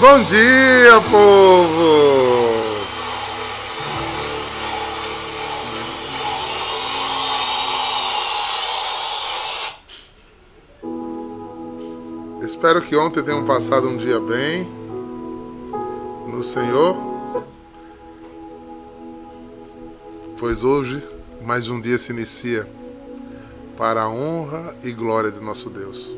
Bom dia, povo! Espero que ontem tenham passado um dia bem no Senhor, pois hoje mais um dia se inicia para a honra e glória de nosso Deus.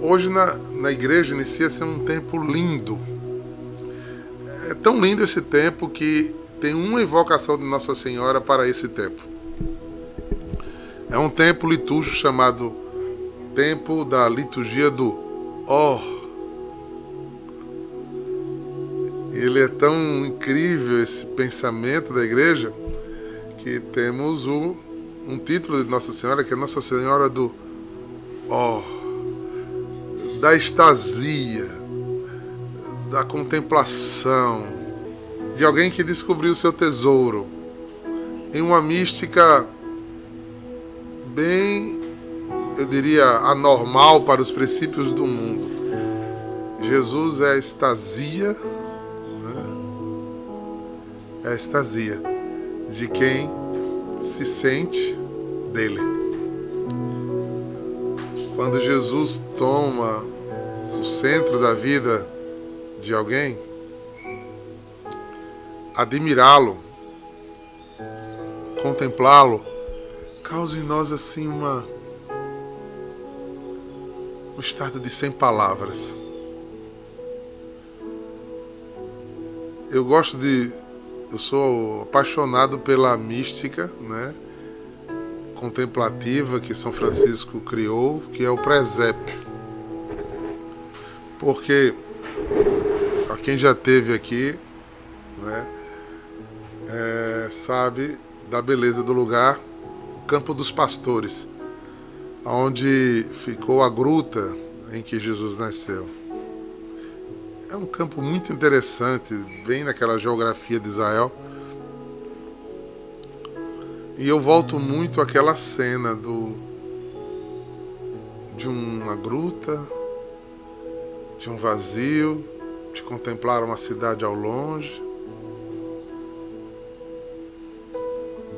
Hoje na, na igreja inicia-se um tempo lindo. É tão lindo esse tempo que tem uma invocação de Nossa Senhora para esse tempo. É um tempo litúrgico chamado Tempo da Liturgia do Or. Ele é tão incrível esse pensamento da igreja que temos o, um título de Nossa Senhora que é Nossa Senhora do Or da estasia, da contemplação, de alguém que descobriu seu tesouro em uma mística bem, eu diria, anormal para os princípios do mundo. Jesus é a estasia, né? é a estasia de quem se sente dele. Quando Jesus toma o centro da vida de alguém, admirá-lo, contemplá-lo, causa em nós assim uma um estado de sem palavras. Eu gosto de eu sou apaixonado pela mística, né? Contemplativa que São Francisco criou, que é o presépio. Porque a quem já teve aqui, né, é, sabe da beleza do lugar, o Campo dos Pastores, onde ficou a gruta em que Jesus nasceu. É um campo muito interessante, bem naquela geografia de Israel e eu volto muito àquela cena do de uma gruta, de um vazio, de contemplar uma cidade ao longe,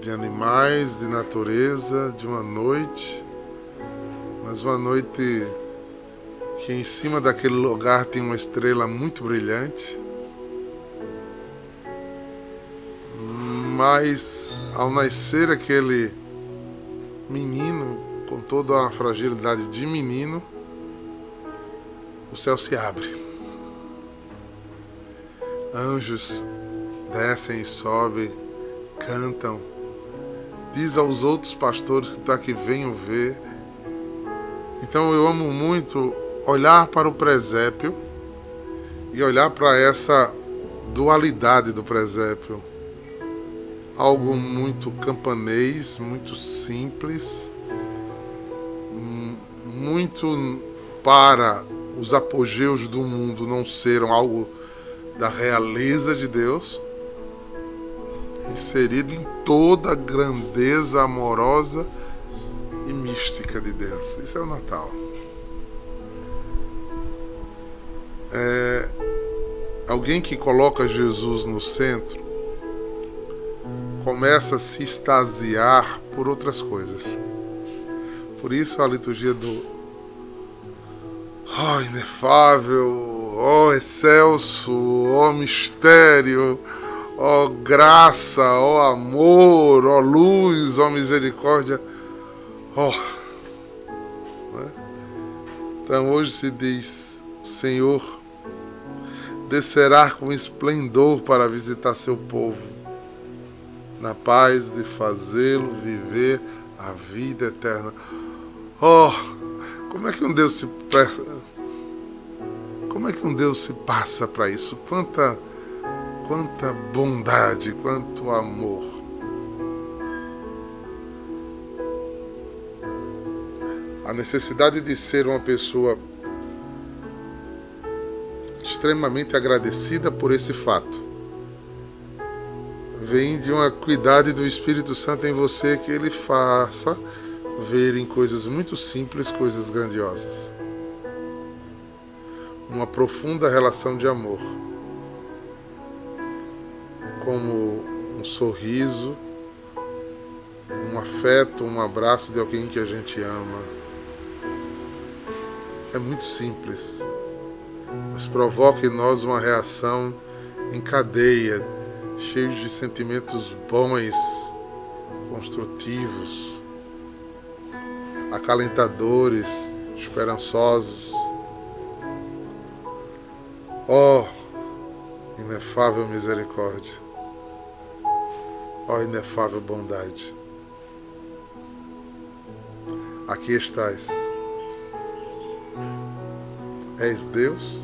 de animais, de natureza, de uma noite, mas uma noite que em cima daquele lugar tem uma estrela muito brilhante. Mas ao nascer aquele menino, com toda a fragilidade de menino, o céu se abre. Anjos descem e sobem, cantam. Diz aos outros pastores que está aqui, venham ver. Então eu amo muito olhar para o presépio e olhar para essa dualidade do presépio algo muito campanês, muito simples, muito para os apogeus do mundo não serem algo da realeza de Deus, inserido em toda a grandeza amorosa e mística de Deus. Isso é o Natal. É alguém que coloca Jesus no centro começa a se extasiar por outras coisas. Por isso a liturgia do oh, inefável, oh, excelso, oh, mistério, oh, graça, oh, amor, oh, luz, oh, misericórdia. Oh. Então hoje se diz: Senhor descerá com esplendor para visitar seu povo na paz de fazê-lo viver a vida eterna. Oh, como é que um Deus se como é que um Deus se passa para isso? Quanta quanta bondade, quanto amor. A necessidade de ser uma pessoa extremamente agradecida por esse fato vem de uma cuidade do Espírito Santo em você que ele faça ver em coisas muito simples coisas grandiosas. uma profunda relação de amor, como um sorriso, um afeto, um abraço de alguém que a gente ama. É muito simples, mas provoca em nós uma reação em cadeia, cheia de sentimentos bons, construtivos, acalentadores, esperançosos. Ó oh, inefável misericórdia, ó oh, inefável bondade. Aqui estás. És Deus,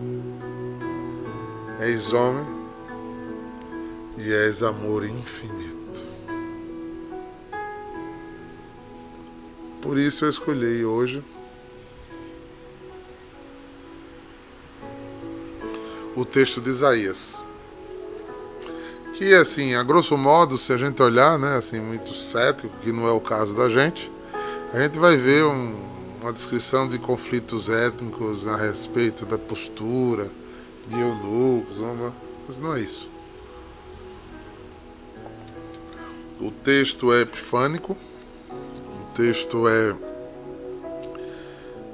és homem e és amor infinito. Por isso eu escolhi hoje o texto de Isaías. Que assim, a grosso modo, se a gente olhar, né, assim, muito cético, que não é o caso da gente, a gente vai ver um, uma descrição de conflitos étnicos a respeito da postura de eunucos, mas não é isso. O texto é epifânico, o texto é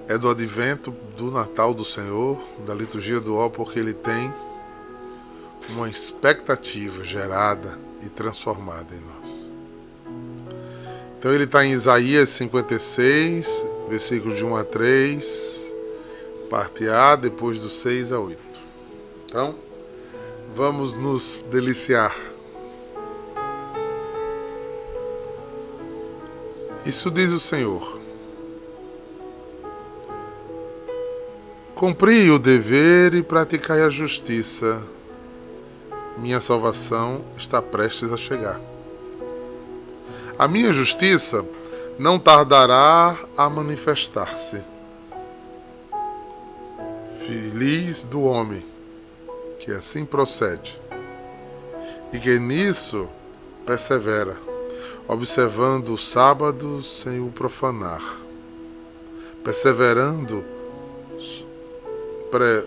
é do advento do Natal do Senhor, da liturgia do ó, porque ele tem uma expectativa gerada e transformada em nós. Então ele está em Isaías 56, versículo de 1 a 3, parte A, depois do 6 a 8. Então, vamos nos deliciar. Isso diz o Senhor. Cumpri o dever e praticai a justiça. Minha salvação está prestes a chegar. A minha justiça não tardará a manifestar-se. Feliz do homem que assim procede e que nisso persevera, observando o sábado sem o profanar, perseverando pre,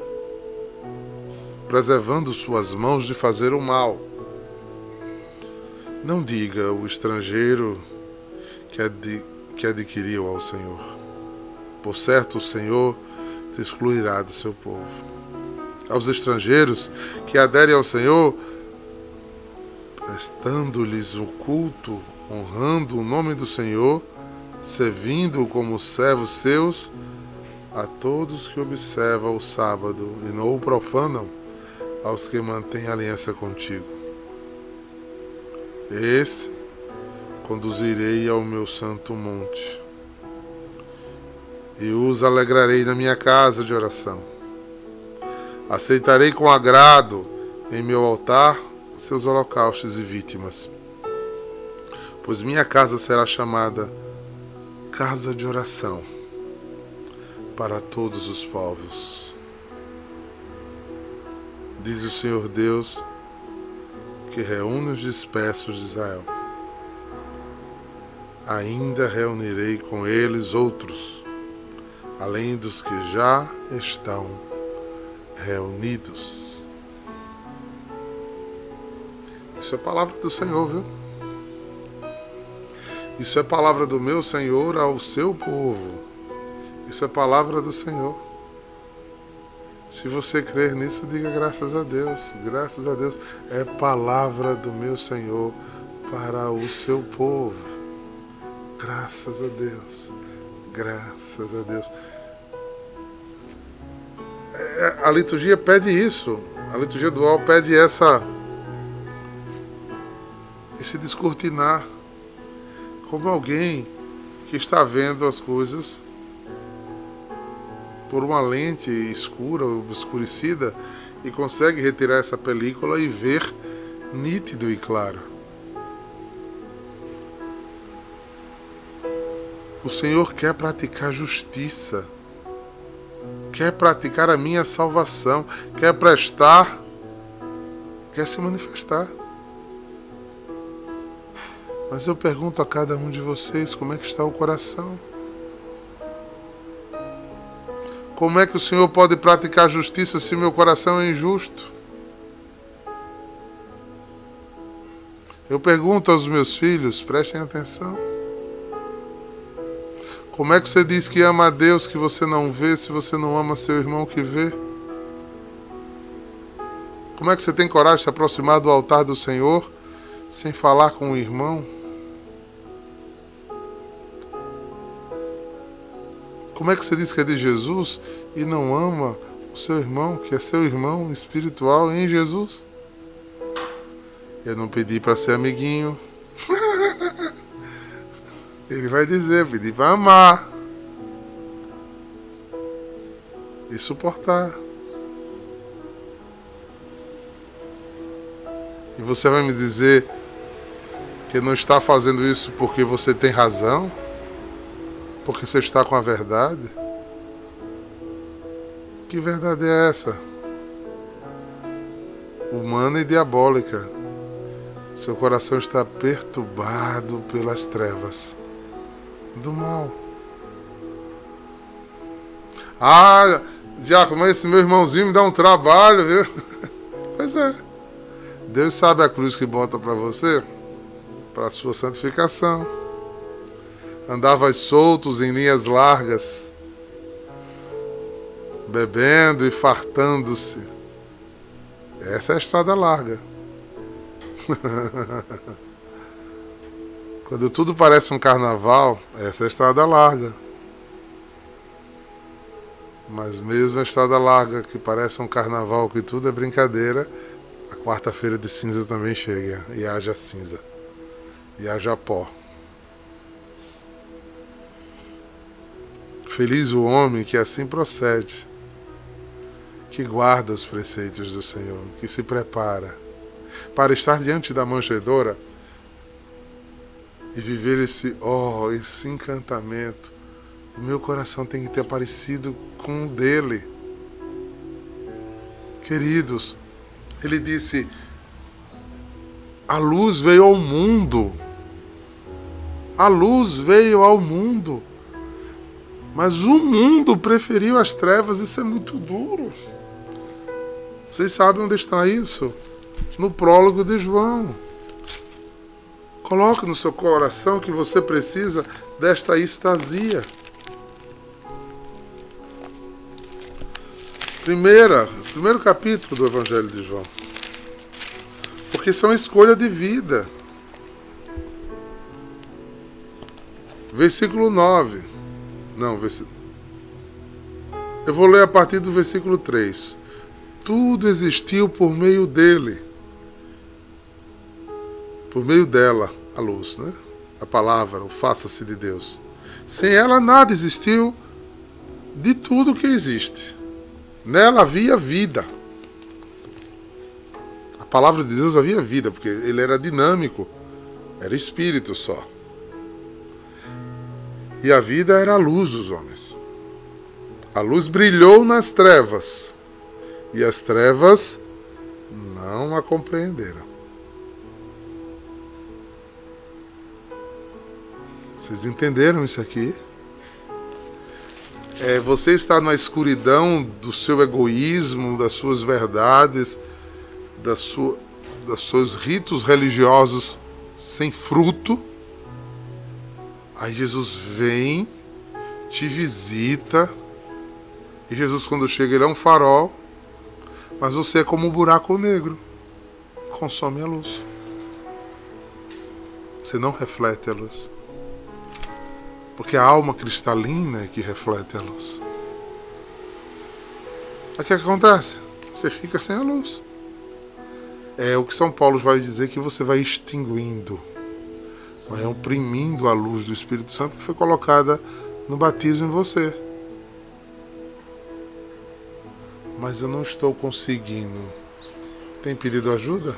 preservando suas mãos de fazer o mal. Não diga o estrangeiro que, ad, que adquiriu ao Senhor. Por certo, o Senhor te excluirá do seu povo. Aos estrangeiros que aderem ao Senhor, prestando-lhes o culto, honrando o nome do Senhor, servindo como servos seus, a todos que observam o sábado e não o profanam, aos que mantêm aliança contigo. Esse conduzirei ao meu santo monte e os alegrarei na minha casa de oração. Aceitarei com agrado em meu altar seus holocaustos e vítimas, pois minha casa será chamada casa de oração para todos os povos. Diz o Senhor Deus que reúne os dispersos de Israel. Ainda reunirei com eles outros, além dos que já estão reunidos. Isso é palavra do Senhor, viu? Isso é palavra do meu Senhor ao seu povo isso é palavra do Senhor. Se você crer nisso, diga graças a Deus. Graças a Deus. É palavra do meu Senhor para o seu povo. Graças a Deus. Graças a Deus. É, a liturgia pede isso. A liturgia dual pede essa esse descortinar como alguém que está vendo as coisas por uma lente escura, obscurecida, e consegue retirar essa película e ver nítido e claro. O Senhor quer praticar justiça, quer praticar a minha salvação, quer prestar, quer se manifestar. Mas eu pergunto a cada um de vocês como é que está o coração. Como é que o Senhor pode praticar justiça se meu coração é injusto? Eu pergunto aos meus filhos, prestem atenção. Como é que você diz que ama a Deus que você não vê se você não ama seu irmão que vê? Como é que você tem coragem de se aproximar do altar do Senhor sem falar com o irmão? Como é que você diz que é de Jesus e não ama o seu irmão, que é seu irmão espiritual em Jesus? Eu não pedi para ser amiguinho. Ele vai dizer, pedi para amar e suportar. E você vai me dizer que não está fazendo isso porque você tem razão? Porque você está com a verdade? Que verdade é essa? Humana e diabólica. Seu coração está perturbado pelas trevas do mal. Ah, Diácono, mas esse meu irmãozinho me dá um trabalho, viu? Pois é. Deus sabe a cruz que bota para você, para sua santificação. Andavas soltos em linhas largas, bebendo e fartando-se. Essa é a estrada larga. Quando tudo parece um carnaval, essa é a estrada larga. Mas mesmo a estrada larga, que parece um carnaval, que tudo é brincadeira, a quarta-feira de cinza também chega e haja cinza e haja pó. Feliz o homem que assim procede, que guarda os preceitos do Senhor, que se prepara para estar diante da manjedora e viver esse oh, esse encantamento. O meu coração tem que ter parecido com o dele. Queridos, ele disse: A luz veio ao mundo. A luz veio ao mundo. Mas o mundo preferiu as trevas, isso é muito duro. Vocês sabem onde está isso? No prólogo de João. Coloque no seu coração que você precisa desta estasia. Primeira, primeiro capítulo do Evangelho de João. Porque são escolha de vida. Versículo 9. Não. Eu vou ler a partir do versículo 3. Tudo existiu por meio dele. Por meio dela, a luz, né? A palavra, o faça-se de Deus. Sem ela nada existiu de tudo que existe. Nela havia vida. A palavra de Deus havia vida, porque ele era dinâmico, era espírito só. E a vida era a luz dos homens. A luz brilhou nas trevas, e as trevas não a compreenderam. Vocês entenderam isso aqui? é, você está na escuridão do seu egoísmo, das suas verdades, das sua, dos seus ritos religiosos sem fruto, aí Jesus vem, te visita, e Jesus, quando chega, ele é um farol, mas você é como um buraco negro consome a luz. Você não reflete a luz. Porque a alma cristalina é que reflete a luz. O que acontece? Você fica sem a luz. É o que São Paulo vai dizer que você vai extinguindo, vai oprimindo a luz do Espírito Santo que foi colocada no batismo em você. Mas eu não estou conseguindo. Tem pedido ajuda?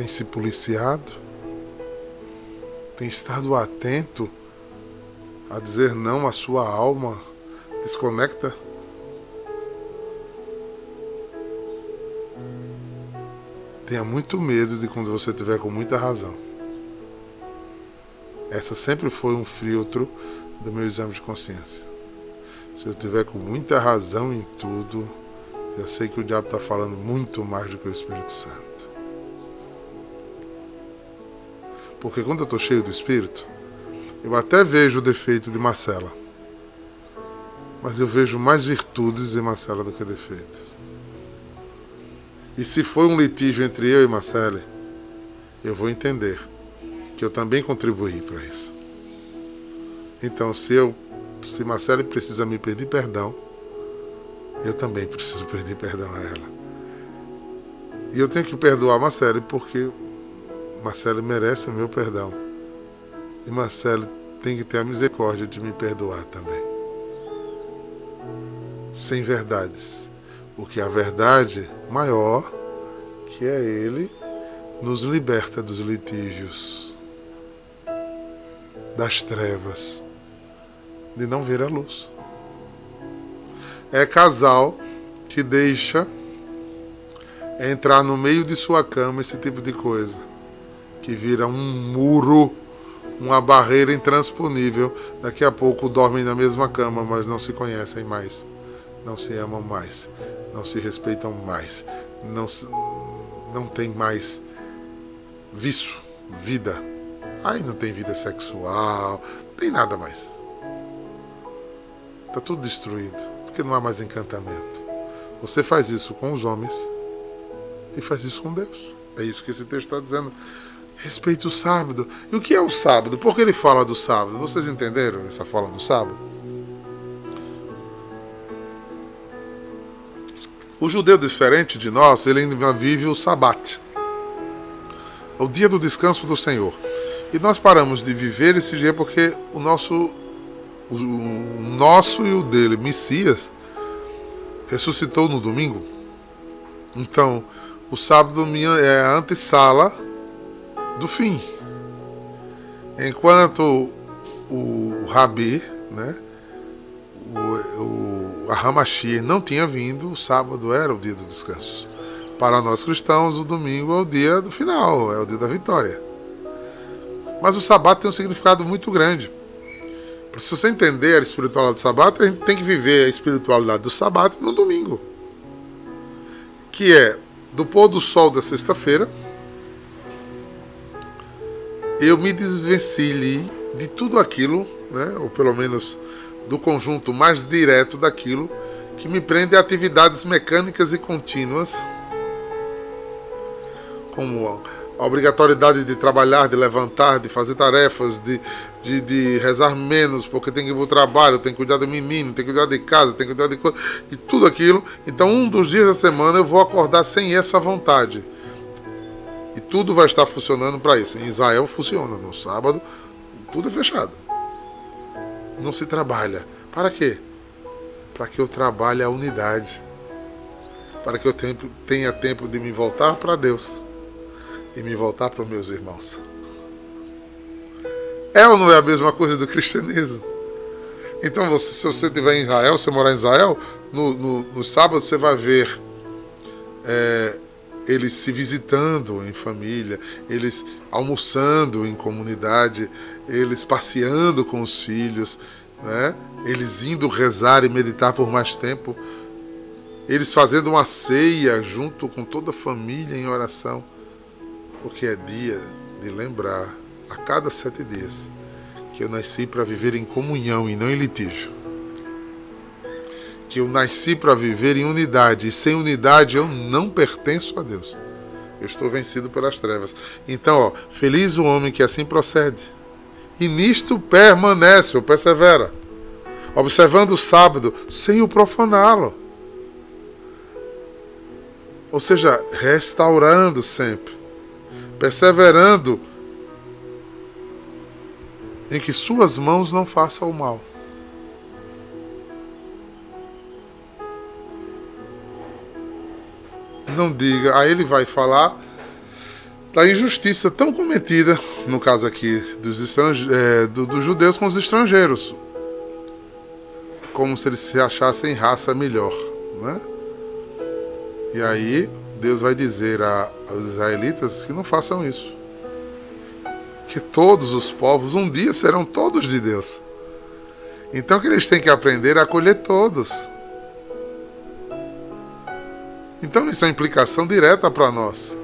tem se policiado, tem estado atento a dizer não à sua alma, desconecta. Tenha muito medo de quando você tiver com muita razão. Essa sempre foi um filtro do meu exame de consciência. Se eu tiver com muita razão em tudo, eu sei que o diabo está falando muito mais do que o Espírito Santo. Porque quando eu estou cheio do Espírito, eu até vejo o defeito de Marcela. Mas eu vejo mais virtudes em Marcela do que defeitos. E se foi um litígio entre eu e Marcela, eu vou entender que eu também contribuí para isso. Então, se eu, se Marcela precisa me pedir perdão, eu também preciso pedir perdão a ela. E eu tenho que perdoar Marcela porque Marcelo merece o meu perdão. E Marcelo tem que ter a misericórdia de me perdoar também. Sem verdades. Porque a verdade maior, que é Ele, nos liberta dos litígios, das trevas, de não ver a luz. É casal que deixa entrar no meio de sua cama esse tipo de coisa que vira um muro, uma barreira intransponível. Daqui a pouco dormem na mesma cama, mas não se conhecem mais, não se amam mais, não se respeitam mais, não, não tem mais vício, vida. Aí não tem vida sexual, não tem nada mais. Está tudo destruído, porque não há mais encantamento. Você faz isso com os homens e faz isso com Deus. É isso que esse texto está dizendo. Respeite o sábado. E o que é o sábado? Por que ele fala do sábado? Vocês entenderam essa fala do sábado? O judeu diferente de nós, ele ainda vive o sabat. O dia do descanso do Senhor. E nós paramos de viver esse dia porque o nosso o nosso e o dele, Messias, ressuscitou no domingo. Então, o sábado é a antessala do fim. Enquanto o Rabi, né, o Ahamashir não tinha vindo, o sábado era o dia do descanso. Para nós cristãos, o domingo é o dia do final, é o dia da vitória. Mas o sabato tem um significado muito grande. Se você entender a espiritualidade do sabato, a gente tem que viver a espiritualidade do sabato no domingo. Que é do pôr do sol da sexta-feira eu me desvencilhe de tudo aquilo, né, ou pelo menos do conjunto mais direto daquilo que me prende a atividades mecânicas e contínuas, como a obrigatoriedade de trabalhar, de levantar, de fazer tarefas, de, de, de rezar menos, porque tem que ir para o trabalho, tem que cuidar do menino, tem que cuidar de casa, tem que cuidar de coisa, e tudo aquilo. Então, um dos dias da semana eu vou acordar sem essa vontade. E tudo vai estar funcionando para isso. Em Israel funciona. No sábado, tudo é fechado. Não se trabalha. Para quê? Para que eu trabalhe a unidade. Para que eu tenha tempo de me voltar para Deus e me voltar para meus irmãos. É ou não é a mesma coisa do cristianismo? Então, você, se você estiver em Israel, se morar em Israel, no, no, no sábado você vai ver é, eles se visitando em família, eles almoçando em comunidade, eles passeando com os filhos, né? eles indo rezar e meditar por mais tempo, eles fazendo uma ceia junto com toda a família em oração, porque é dia de lembrar a cada sete dias que eu nasci para viver em comunhão e não em litígio que eu nasci para viver em unidade, e sem unidade eu não pertenço a Deus. Eu estou vencido pelas trevas. Então, ó, feliz o homem que assim procede. E nisto permanece ou persevera, observando o sábado sem o profaná-lo. Ou seja, restaurando sempre, perseverando em que suas mãos não façam o mal. Não diga. Aí ele vai falar da injustiça tão cometida, no caso aqui dos, é, do, dos judeus com os estrangeiros, como se eles se achassem raça melhor, né? E aí Deus vai dizer a, aos israelitas que não façam isso, que todos os povos um dia serão todos de Deus. Então que eles têm que aprender a acolher todos. Então isso é uma implicação direta para nós.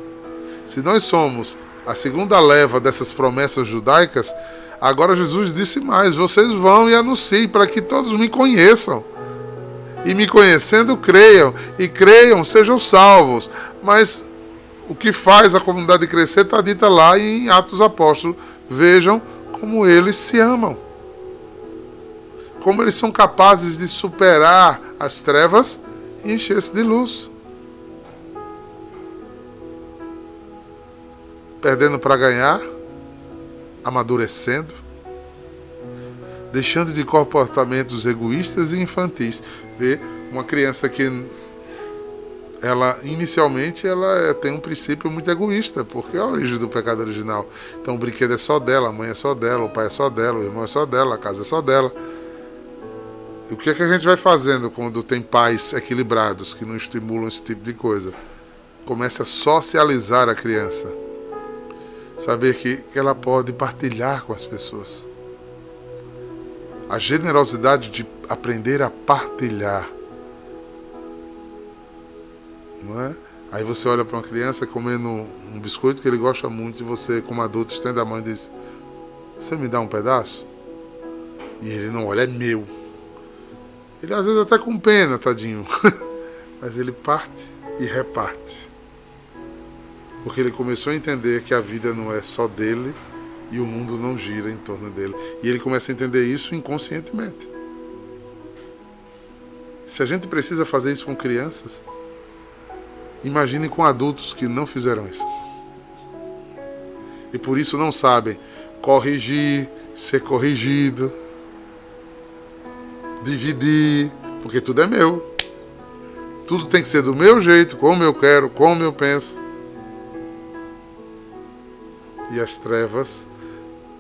Se nós somos a segunda leva dessas promessas judaicas, agora Jesus disse mais: vocês vão e anunciem para que todos me conheçam. E me conhecendo, creiam, e creiam, sejam salvos. Mas o que faz a comunidade crescer está dita lá em Atos Apóstolos. Vejam como eles se amam. Como eles são capazes de superar as trevas e encher-se de luz. Perdendo para ganhar, amadurecendo, deixando de comportamentos egoístas e infantis. Vê uma criança que ela inicialmente ela é, tem um princípio muito egoísta, porque é a origem do pecado original. Então o brinquedo é só dela, a mãe é só dela, o pai é só dela, o irmão é só dela, a casa é só dela. E o que, é que a gente vai fazendo quando tem pais equilibrados que não estimulam esse tipo de coisa? Começa a socializar a criança saber que, que ela pode partilhar com as pessoas. A generosidade de aprender a partilhar. Não é? Aí você olha para uma criança comendo um biscoito que ele gosta muito e você, como adulto, estende a mão e diz: Você me dá um pedaço? E ele não olha, é meu. Ele às vezes até com pena, tadinho. Mas ele parte e reparte porque ele começou a entender que a vida não é só dele e o mundo não gira em torno dele. E ele começa a entender isso inconscientemente. Se a gente precisa fazer isso com crianças, imagine com adultos que não fizeram isso. E por isso não sabem corrigir, ser corrigido, dividir, porque tudo é meu. Tudo tem que ser do meu jeito, como eu quero, como eu penso e as trevas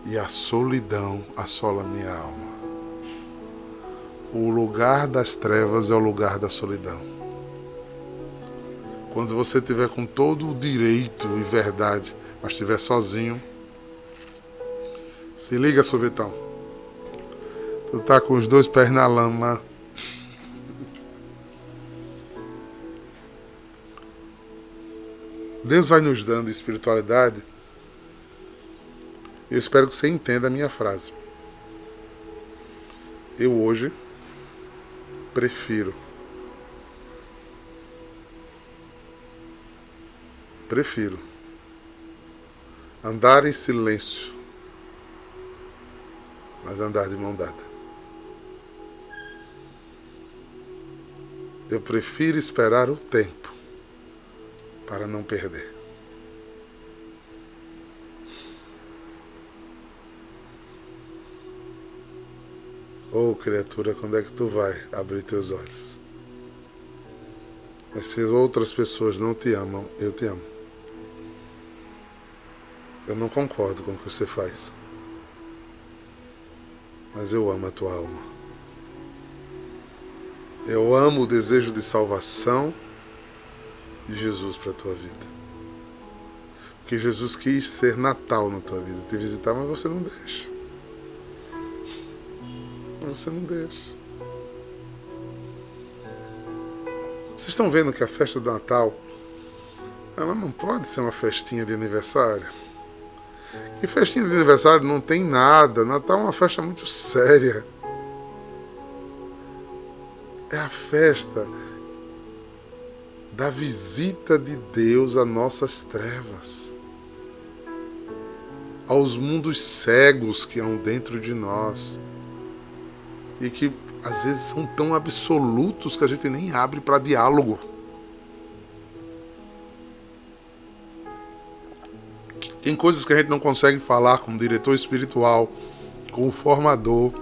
e a solidão assola minha alma. O lugar das trevas é o lugar da solidão. Quando você tiver com todo o direito e verdade, mas estiver sozinho, se liga, sorvetão. Tu tá com os dois pés na lama. Deus vai nos dando espiritualidade eu espero que você entenda a minha frase. Eu hoje prefiro prefiro andar em silêncio, mas andar de mão dada. Eu prefiro esperar o tempo para não perder. Oh, criatura, quando é que tu vai abrir teus olhos? Mas se outras pessoas não te amam, eu te amo. Eu não concordo com o que você faz. Mas eu amo a tua alma. Eu amo o desejo de salvação de Jesus para a tua vida. Porque Jesus quis ser Natal na tua vida, te visitar, mas você não deixa você não deixa. Vocês estão vendo que a festa do Natal, ela não pode ser uma festinha de aniversário. Que festinha de aniversário não tem nada. Natal é uma festa muito séria. É a festa da visita de Deus a nossas trevas, aos mundos cegos que há dentro de nós e que às vezes são tão absolutos que a gente nem abre para diálogo. Tem coisas que a gente não consegue falar com o diretor espiritual, com o formador,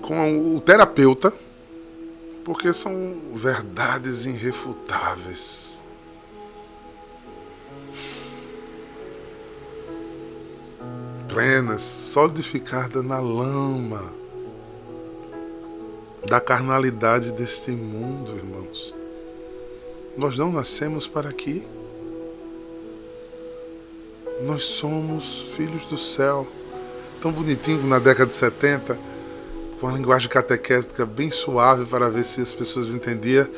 com o terapeuta, porque são verdades irrefutáveis. Plenas, solidificada na lama da carnalidade deste mundo, irmãos. Nós não nascemos para aqui. Nós somos filhos do céu. Tão bonitinho na década de 70, com a linguagem catequética bem suave para ver se as pessoas entendiam.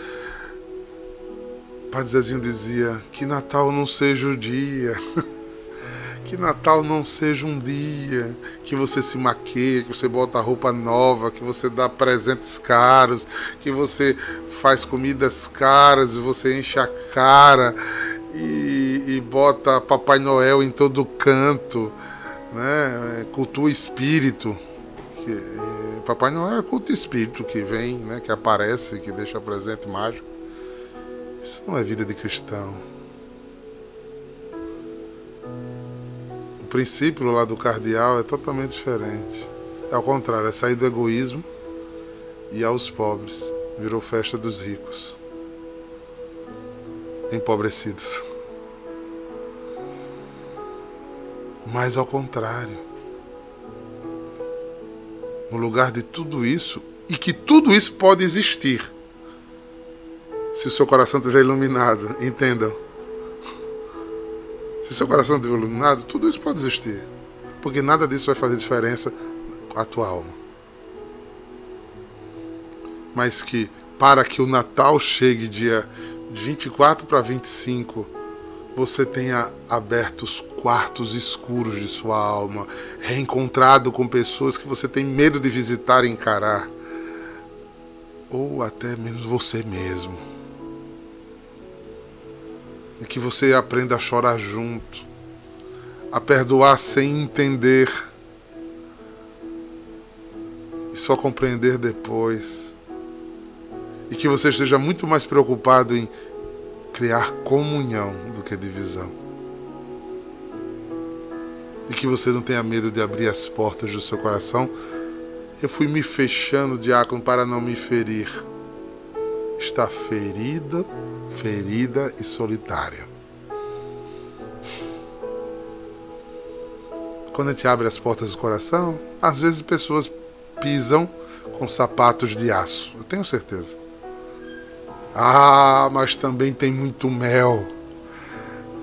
Padre Zezinho dizia: Que Natal não seja o dia. Que Natal não seja um dia que você se maqueia, que você bota roupa nova, que você dá presentes caros, que você faz comidas caras e você enche a cara e, e bota Papai Noel em todo canto, né? cultua espírito. Que, Papai Noel é culto espírito que vem, né? que aparece, que deixa presente mágico. Isso não é vida de cristão. O princípio lá do cardeal é totalmente diferente. É ao contrário, é sair do egoísmo e aos pobres. Virou festa dos ricos. Empobrecidos. Mas ao contrário. No lugar de tudo isso, e que tudo isso pode existir, se o seu coração estiver iluminado, entendam se seu coração estiver iluminado, tudo isso pode existir. Porque nada disso vai fazer diferença a tua alma. Mas que para que o Natal chegue dia 24 para 25, você tenha aberto os quartos escuros de sua alma, reencontrado com pessoas que você tem medo de visitar e encarar, ou até mesmo você mesmo e que você aprenda a chorar junto, a perdoar sem entender e só compreender depois. E que você esteja muito mais preocupado em criar comunhão do que divisão. E que você não tenha medo de abrir as portas do seu coração. Eu fui me fechando, diácono, para não me ferir. Está ferido ferida e solitária. Quando a gente abre as portas do coração, às vezes pessoas pisam com sapatos de aço, eu tenho certeza. Ah, mas também tem muito mel.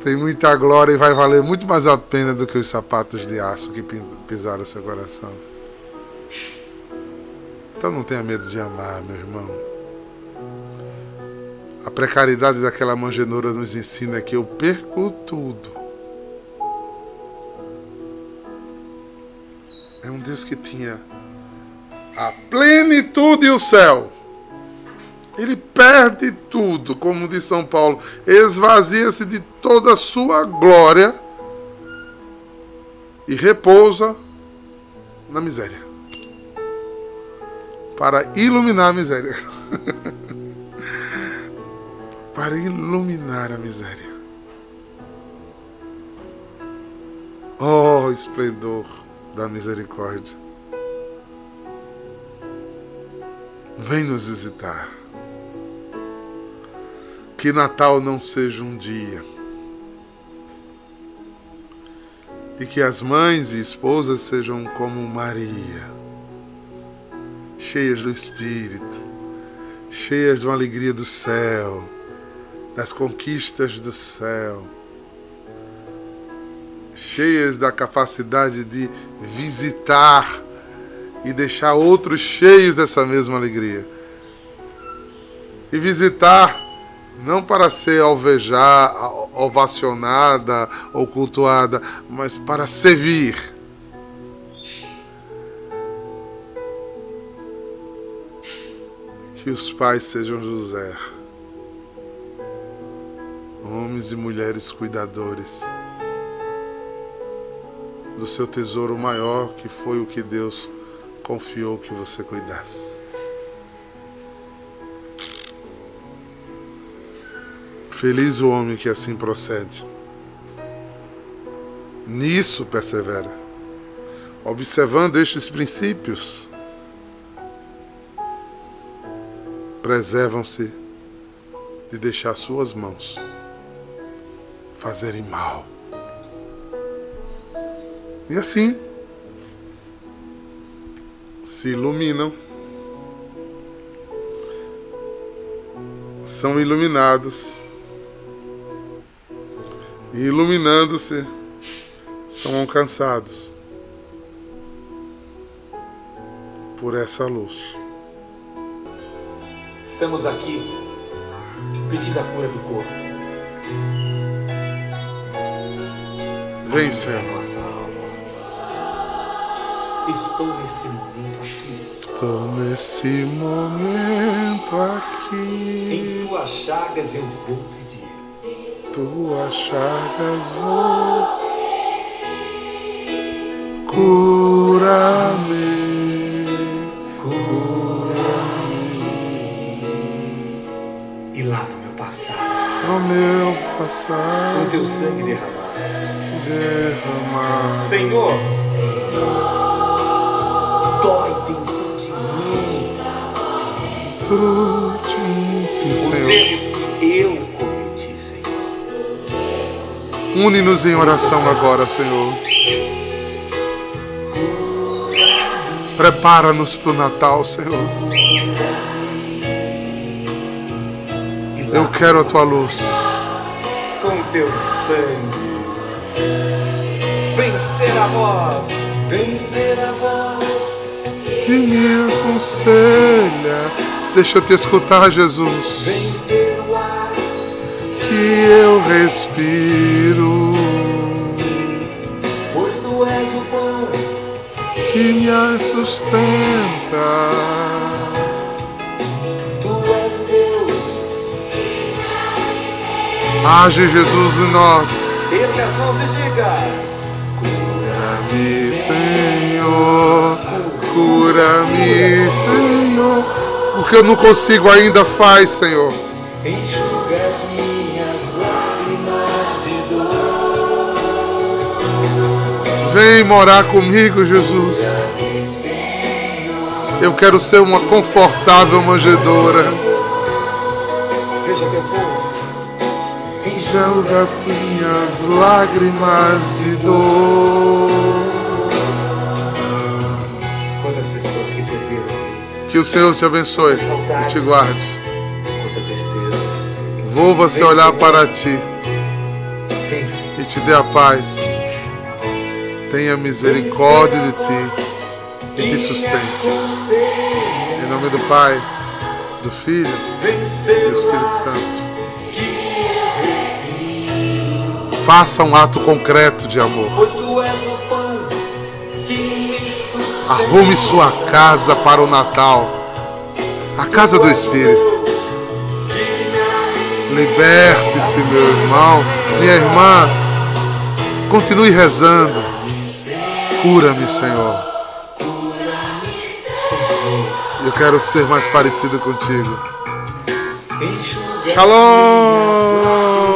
Tem muita glória e vai valer muito mais a pena do que os sapatos de aço que pisaram seu coração. Então não tenha medo de amar, meu irmão. A precariedade daquela manjedoura nos ensina que eu perco tudo. É um Deus que tinha a plenitude e o céu. Ele perde tudo, como diz São Paulo, esvazia-se de toda a sua glória e repousa na miséria para iluminar a miséria. para iluminar a miséria. Oh, esplendor da misericórdia. Vem nos visitar. Que Natal não seja um dia. E que as mães e esposas sejam como Maria, cheias do Espírito, cheias de uma alegria do céu das conquistas do céu, cheias da capacidade de visitar e deixar outros cheios dessa mesma alegria. E visitar não para ser alvejada, ovacionada ou cultuada, mas para servir. Que os pais sejam José homens e mulheres cuidadores do seu tesouro maior, que foi o que Deus confiou que você cuidasse. Feliz o homem que assim procede. Nisso persevera. Observando estes princípios, preservam-se de deixar suas mãos fazerem mal. E assim se iluminam, são iluminados, e iluminando-se, são alcançados por essa luz. Estamos aqui pedindo a cura do corpo. Vem, Senhor. Estou nesse momento aqui. Estou nesse momento aqui. Em tuas chagas eu vou pedir. Tuas chagas vou. Cura-me. E lava meu passado. O meu passado. Com teu sangue derramado. Derramado. Senhor. Dói dentro de mim. Sim, Os Senhor. erros que eu cometi, Senhor. Une-nos em oração agora, Senhor. Prepara-nos para o Natal, Senhor. Eu quero a tua luz. Com teu sangue. Vencer a voz. Vencer a voz. Que me aconselha. Deixa eu te escutar, Jesus. Vencer o ar. Que eu respiro. Pois tu és o pão. Que me sustenta. Tu és o Deus. Age, Jesus, em nós. Erga as mãos e diga. Cura-me, Senhor. Cura-me, Senhor. O que eu não consigo ainda faz, Senhor. Enxuga as minhas lágrimas de dor. Vem morar comigo, Jesus. Eu quero ser uma confortável manjedora. Veja teu povo. Enxuga as minhas lágrimas de dor. Que o Senhor te abençoe e te guarde. quanta tristeza. Vou você olhar para ti e te dê a paz. Tenha misericórdia de ti e te sustente. Em nome do Pai, do Filho e do Espírito Santo. Faça um ato concreto de amor. Arrume sua casa para o Natal. A casa do Espírito. Liberte-se, meu irmão, minha irmã. Continue rezando. Cura-me, Senhor. Eu quero ser mais parecido contigo. Shalom!